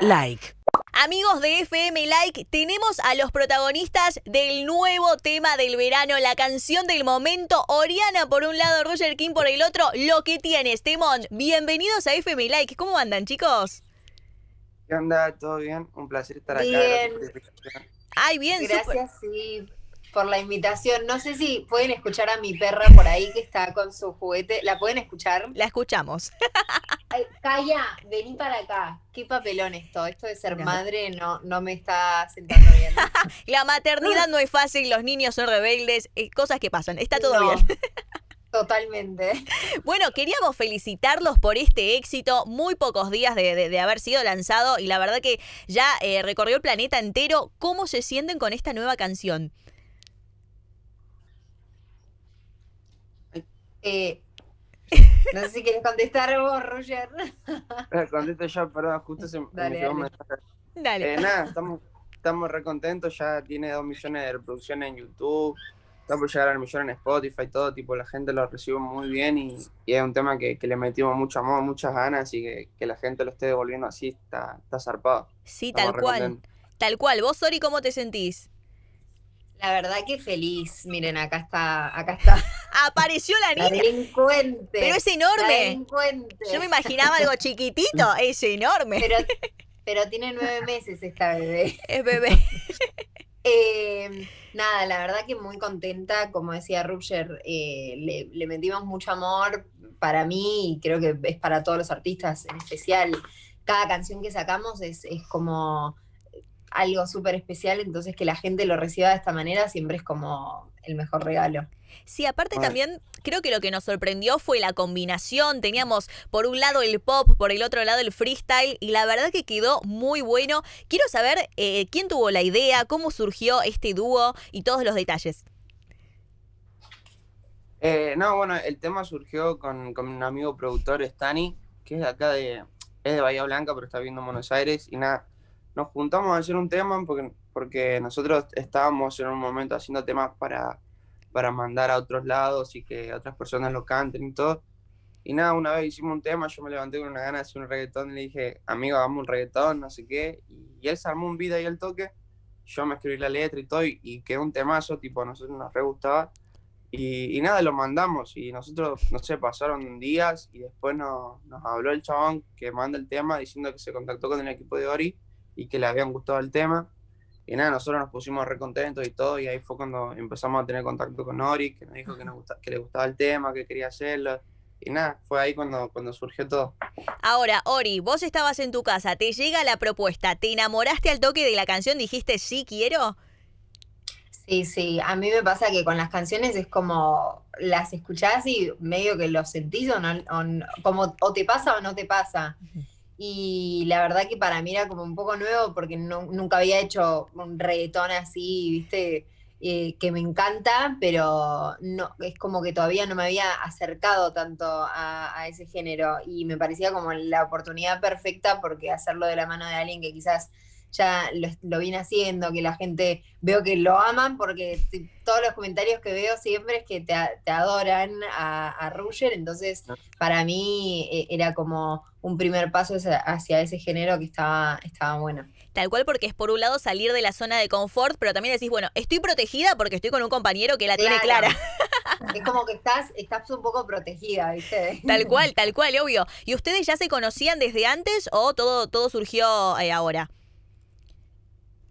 Like. Amigos de FM Like, tenemos a los protagonistas del nuevo tema del verano, la canción del momento. Oriana por un lado, Roger King por el otro. Lo que tienes, Temón. Bienvenidos a FM Like. ¿Cómo andan, chicos? ¿Qué onda? ¿Todo bien? Un placer estar acá. Bien. Ay, bien. Gracias, sí, por la invitación. No sé si pueden escuchar a mi perra por ahí que está con su juguete. ¿La pueden escuchar? La escuchamos. Ay, Calla, vení para acá. Qué papelón esto. Esto de ser madre no, no me está sentando bien. La maternidad no es fácil, los niños son rebeldes, eh, cosas que pasan. Está todo No, bien. Totalmente. Bueno, queríamos felicitarlos por este éxito, muy pocos días de, de- de haber sido lanzado y la verdad que ya eh, recorrió el planeta entero. ¿Cómo se sienten con esta nueva canción? Eh, no sé si quieres contestar vos, Roger. Eh, Contesto yo, perdón, justo se me Dale, un dale. mensaje. Dale. Eh, nada, estamos, estamos re contentos, ya tiene dos millones de reproducciones en YouTube, está por llegar al millón en Spotify, todo, tipo, la gente lo recibe muy bien y, y es un tema que, que le metimos mucho amor, muchas ganas y que, que la gente lo esté devolviendo así, está, está zarpado. sí, Estamos tal cual. contentos. Tal cual. ¿Vos, Sori, cómo te sentís? La verdad que feliz. Miren, acá está, acá está. Apareció la niña, delincuente. pero es enorme. delincuente. Yo me imaginaba algo chiquitito, es enorme. Pero, pero tiene nueve meses esta bebé. Es bebé. Eh, nada, la verdad que muy contenta, como decía Rupger, eh, le, le metimos mucho amor para mí y creo que es para todos los artistas en especial. Cada canción que sacamos es, es como algo súper especial, entonces que la gente lo reciba de esta manera siempre es como el mejor regalo. Sí, aparte Ay. también creo que lo que nos sorprendió fue la combinación. Teníamos por un lado el pop, por el otro lado el freestyle y la verdad que quedó muy bueno. Quiero saber eh, quién tuvo la idea, cómo surgió este dúo y todos los detalles. Eh, no, bueno, el tema surgió con, con un amigo productor, Stani, que es de acá de, es de Bahía Blanca, pero está viviendo en Buenos Aires, y nada, nos juntamos a hacer un tema porque, porque nosotros estábamos en un momento haciendo temas para, para mandar a otros lados y que otras personas lo canten y todo. Y nada, una vez hicimos un tema, yo me levanté con una gana de hacer un reggaetón y le dije, amigo, hagamos un reggaetón, no sé qué, y, él se armó un beat ahí al toque, yo me escribí la letra y todo, y, y quedó un temazo, tipo, a nosotros nos re gustaba. Y, y nada, lo mandamos y nosotros, no sé, pasaron días y después nos habló el chabón que manda el tema diciendo que se contactó con el equipo de Ori y que le habían gustado el tema. Y nada, nosotros nos pusimos re contentos y todo y ahí fue cuando empezamos a tener contacto con Ori, que nos dijo que, nos gusta, que le gustaba el tema, que quería hacerlo. Y nada, fue ahí cuando, cuando surgió todo. Ahora, Ori, vos estabas en tu casa, te llega la propuesta, ¿te enamoraste al toque de la canción? ¿Dijiste sí quiero? Sí, sí, a mí me pasa que con las canciones es como las escuchás y medio que lo sentís o no, o como o te pasa o no te pasa. Y la verdad que para mí era como un poco nuevo porque nunca había hecho un reggaetón así, viste, Eh, que me encanta, pero no, es como que todavía no me había acercado tanto a, a ese género y me parecía como la oportunidad perfecta porque hacerlo de la mano de alguien que quizás ya lo, lo viene haciendo, que la gente veo que lo aman porque todos los comentarios que veo siempre es que te, a- te adoran a, a Ruger, entonces para mí eh, era como un primer paso hacia, ese género que estaba, estaba bueno. Tal cual porque es por un lado salir de la zona de confort, pero también decís, bueno, estoy protegida porque estoy con un compañero que la tiene clara. Es como que estás, estás un poco protegida, ¿viste? Tal cual, tal cual, obvio. ¿Y ustedes ya se conocían desde antes o todo, todo surgió eh, ahora?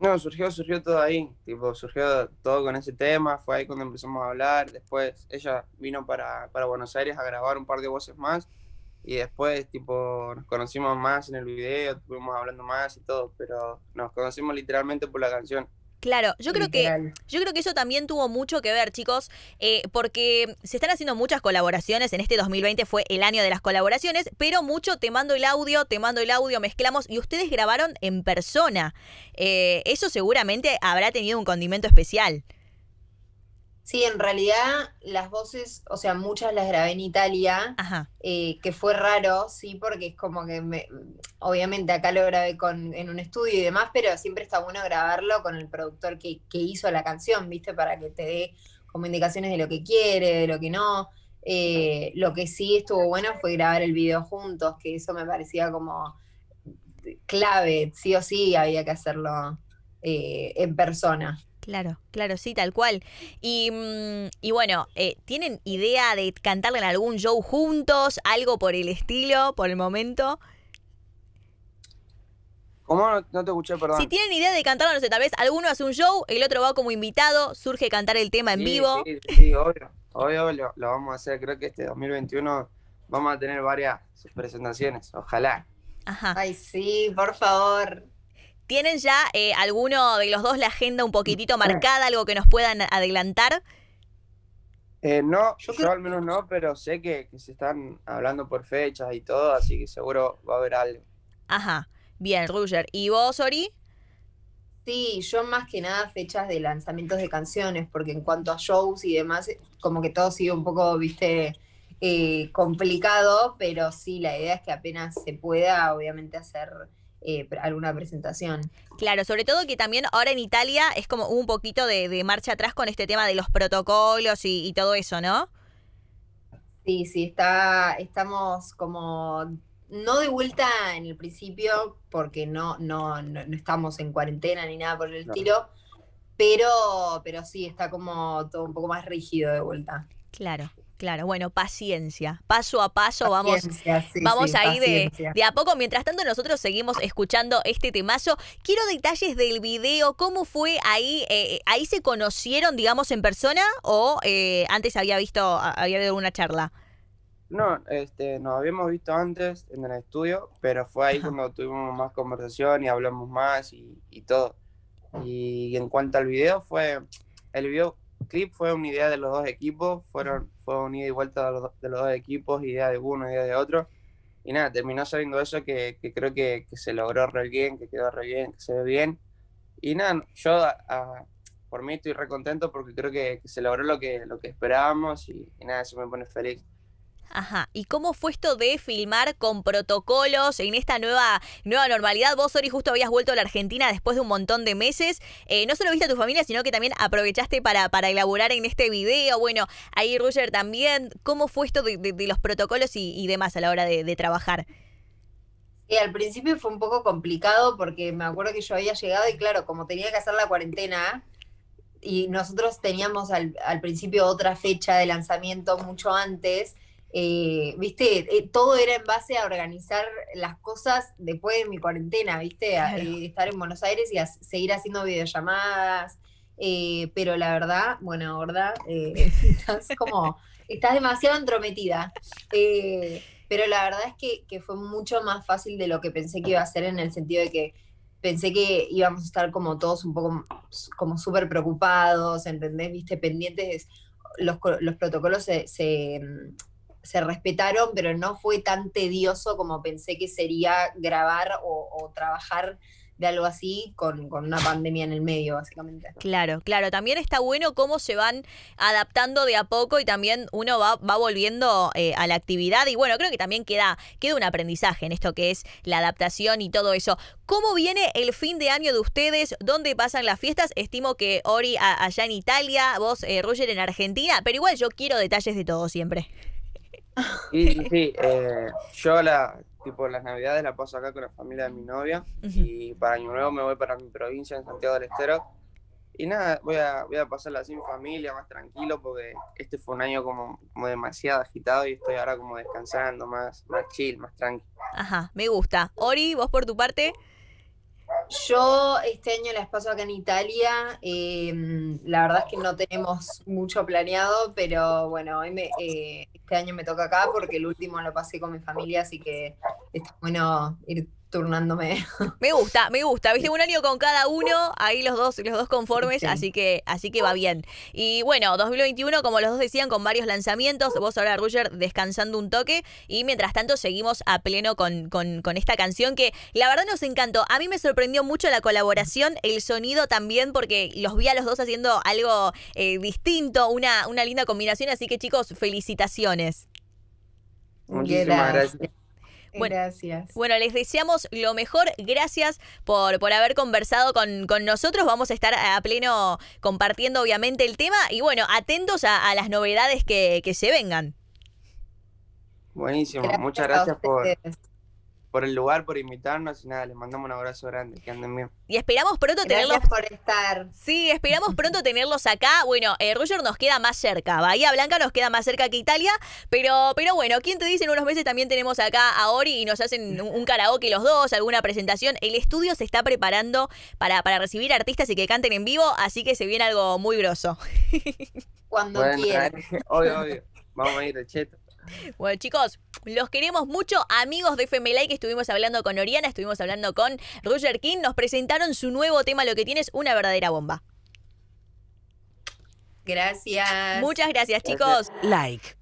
No, surgió, surgió todo ahí, tipo, surgió todo con ese tema, fue ahí cuando empezamos a hablar, después ella vino para, para Buenos Aires a grabar un par de voces más y después, tipo, nos conocimos más en el video, estuvimos hablando más y todo, pero nos conocimos literalmente por la canción. Claro, yo creo que. Yo creo que eso también tuvo mucho que ver, chicos, eh, porque se están haciendo muchas colaboraciones. En este 2020 fue el año de las colaboraciones, pero mucho te mando el audio, te mando el audio, mezclamos y ustedes grabaron en persona. Eh, eso seguramente habrá tenido un condimento especial. Sí, en realidad las voces, o sea, muchas las grabé en Italia, Ajá. eh, que fue raro, sí, porque es como que me, obviamente acá lo grabé con, en un estudio y demás, pero siempre está bueno grabarlo con el productor que, que hizo la canción, ¿viste? Para que te dé como indicaciones de lo que quiere, de lo que no. Eh, lo que sí estuvo bueno fue grabar el video juntos, que eso me parecía como clave, sí o sí había que hacerlo eh, en persona. Claro, claro, sí, tal cual. Y, mm, y bueno, eh, ¿tienen idea de cantarle en algún show juntos? ¿Algo por el estilo, por el momento? ¿Cómo no, no te escuché, perdón? Si tienen idea de cantarlo, no sé, tal vez alguno hace un show, el otro va como invitado, surge cantar el tema en Sí, vivo. Sí, sí, obvio. Obvio lo, lo vamos a hacer. Creo que este 2021 vamos a tener varias presentaciones. Ojalá. Ajá. Ay, sí, por favor. ¿Tienen ya eh, alguno de los dos la agenda un poquitito marcada, algo que nos puedan adelantar? Eh, no, Yo al menos no, pero sé que, que se están hablando por fechas y todo, así que seguro va a haber algo. Ajá. Bien, Roger. ¿Y vos, Ori? Sí, yo más que nada fechas de lanzamientos de canciones, porque en cuanto a shows y demás, como que todo sigue un poco, viste, eh, complicado, pero sí, la idea es que apenas se pueda, obviamente, hacer eh, alguna presentación. Claro, sobre todo que también ahora en Italia es como un poquito de, de marcha atrás con este tema de los protocolos y, y todo eso, ¿no? Sí, sí, está, estamos como no de vuelta en el principio, porque no, no, no, no estamos en cuarentena ni nada por el Claro. estilo, pero, pero sí, está como todo un poco más rígido de vuelta. Claro, claro. Bueno, paciencia. Paso a paso vamos sí, Vamos sí, ahí de, de a poco. Mientras tanto, nosotros seguimos escuchando este temazo. Quiero detalles del video. ¿Cómo fue ahí? Eh, ¿Ahí se conocieron, digamos, en persona? ¿O eh, antes había visto, había habido alguna charla? No, este, nos habíamos visto antes en el estudio, pero fue ahí cuando tuvimos más conversación y hablamos más y, y todo. Y en cuanto al video, fue, el videoclip fue una idea de los dos equipos, fueron, fue una ida y vuelta de los, do- de los dos equipos, idea de uno, idea de otro. Y nada, terminó saliendo eso que, que creo que, que se logró re bien, que quedó re bien, que se ve bien. Y nada, yo a- a- por mí estoy re contento porque creo que, que se logró lo que, lo que esperábamos y, y nada, eso me pone feliz. Ajá. ¿Y cómo fue esto de filmar con protocolos en esta nueva, nueva normalidad? Vos, Ori, justo habías vuelto a la Argentina después de un montón de meses. Eh, no solo viste a tu familia, sino que también aprovechaste para, para elaborar en este video. Bueno, ahí Roger también. ¿Cómo fue esto de, de- de los protocolos y, demás a la hora de, de trabajar? Y al principio fue un poco complicado porque me acuerdo que yo había llegado y claro, como tenía que hacer la cuarentena y nosotros teníamos al, al principio otra fecha de lanzamiento mucho antes, eh, viste, Eh, todo era en base a organizar las cosas después de mi cuarentena, viste, A- Claro. eh, estar en Buenos Aires y a- seguir haciendo videollamadas, pero la verdad, bueno. Eh, estás como, estás demasiado entrometida. Pero la verdad es que, que fue mucho más fácil de lo que pensé que iba a ser en el sentido de que pensé que íbamos a estar como todos un poco como súper preocupados, ¿entendés? Viste, pendientes, los, los protocolos se, se, mm, se respetaron, pero no fue tan tedioso como pensé que sería grabar o, trabajar de algo así con, con una pandemia en el medio, básicamente. Claro, claro. También está bueno cómo se van adaptando de a poco y también uno va, va volviendo eh, a la actividad. Y bueno, creo que también queda, queda un aprendizaje en esto que es la adaptación y todo eso. ¿Cómo viene el fin de año de ustedes? ¿Dónde pasan las fiestas? Estimo que Ori a- allá en Italia, vos, eh, Roger, en Argentina, pero igual yo quiero detalles de todo siempre. Y sí, sí, eh, yo la, tipo, las navidades la paso acá con la familia de mi novia y para Año Nuevo me voy para mi provincia en Santiago del Estero. Y nada, voy a, voy a pasarla sin familia, más tranquilo, porque este fue un año como, como demasiado agitado y estoy ahora como descansando, más, más chill, más tranquilo. Ajá, me gusta. Ori, vos por tu parte. Yo este año las paso acá en Italia. eh, la verdad es que no tenemos mucho planeado, pero bueno, hoy me, eh, este año me toca acá porque el último lo pasé con mi familia, así que está bueno ir turnándome. Me gusta, me gusta. Viste, un año con cada uno, ahí los dos, los dos conformes, Sí. así que, así que va bien. Y bueno, 2021, como los dos decían, con varios lanzamientos. Vos ahora, Roger, descansando un toque. Y mientras tanto, seguimos a pleno con, con, con esta canción que la verdad nos encantó. A mí me sorprendió mucho la colaboración, el sonido también, porque los vi a los dos haciendo algo eh, distinto, una, una linda combinación. Así que, chicos, felicitaciones. Muchísimas gracias. Bueno, Gracias. Bueno, les deseamos lo mejor. Gracias por, por haber conversado con, con nosotros. Vamos a estar a pleno compartiendo, obviamente, el tema. Y bueno, atentos a, a las novedades que, que se vengan. Buenísimo, muchas gracias por, ustedes. Por el lugar, por invitarnos y nada, les mandamos un abrazo grande, que anden bien. Y esperamos pronto tenerlos. Gracias por estar. Sí, esperamos pronto tenerlos acá. Bueno, eh, Roger nos queda más cerca. Bahía Blanca nos queda más cerca que Italia. Pero, pero bueno, ¿quién te dice? En unos meses también tenemos acá a Ori y nos hacen un, un karaoke los dos, alguna presentación. El estudio se está preparando para, para recibir artistas y que canten en vivo, así que se viene algo muy grosso. Cuando Bueno, quieran. obvio, obvio. Vamos a ir de cheto. Bueno, chicos, los queremos mucho. Amigos de FMLA que estuvimos hablando con Oriana, estuvimos hablando con Roger King. Nos presentaron su nuevo tema, Lo que tienes, una verdadera bomba. Gracias. Muchas gracias, chicos. Like.